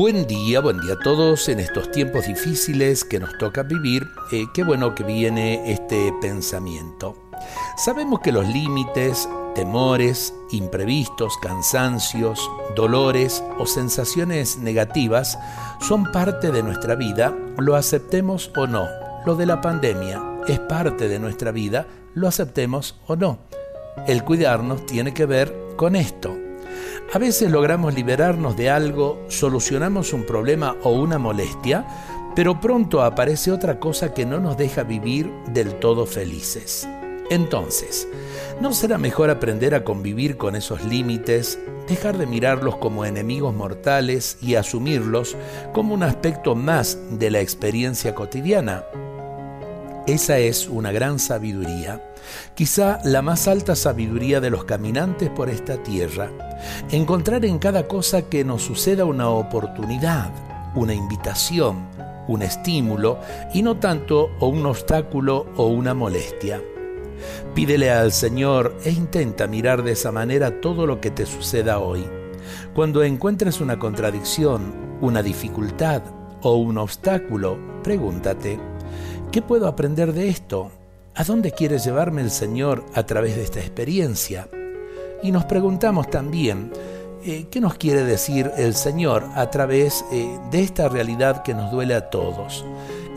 Buen día, buen día a todos en estos tiempos difíciles que nos toca vivir. Eh, qué bueno que viene este pensamiento. Sabemos que los límites, temores, imprevistos, cansancios, dolores o sensaciones negativas son parte de nuestra vida, lo aceptemos o no. Lo de la pandemia es parte de nuestra vida, lo aceptemos o no. El cuidarnos tiene que ver con esto. A veces logramos liberarnos de algo, solucionamos un problema o una molestia, pero pronto aparece otra cosa que no nos deja vivir del todo felices. Entonces, ¿no será mejor aprender a convivir con esos límites, dejar de mirarlos como enemigos mortales y asumirlos como un aspecto más de la experiencia cotidiana? Esa es una gran sabiduría, quizá la más alta sabiduría de los caminantes por esta tierra. Encontrar en cada cosa que nos suceda una oportunidad, una invitación, un estímulo y no tanto o un obstáculo o una molestia. Pídele al Señor e intenta mirar de esa manera todo lo que te suceda hoy. Cuando encuentres una contradicción, una dificultad o un obstáculo, pregúntate, ¿Qué puedo aprender de esto? ¿A dónde quiere llevarme el Señor a través de esta experiencia? Y nos preguntamos también, eh, ¿qué nos quiere decir el Señor a través eh, de esta realidad que nos duele a todos?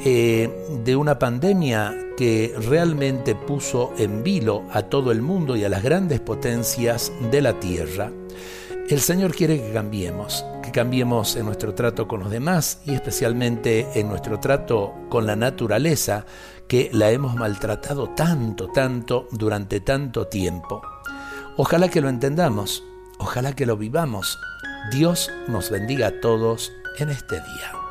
Eh, de una pandemia que realmente puso en vilo a todo el mundo y a las grandes potencias de la tierra. El Señor quiere que cambiemos, que cambiemos en nuestro trato con los demás y especialmente en nuestro trato con la naturaleza que la hemos maltratado tanto, tanto durante tanto tiempo. Ojalá que lo entendamos, ojalá que lo vivamos. Dios nos bendiga a todos en este día.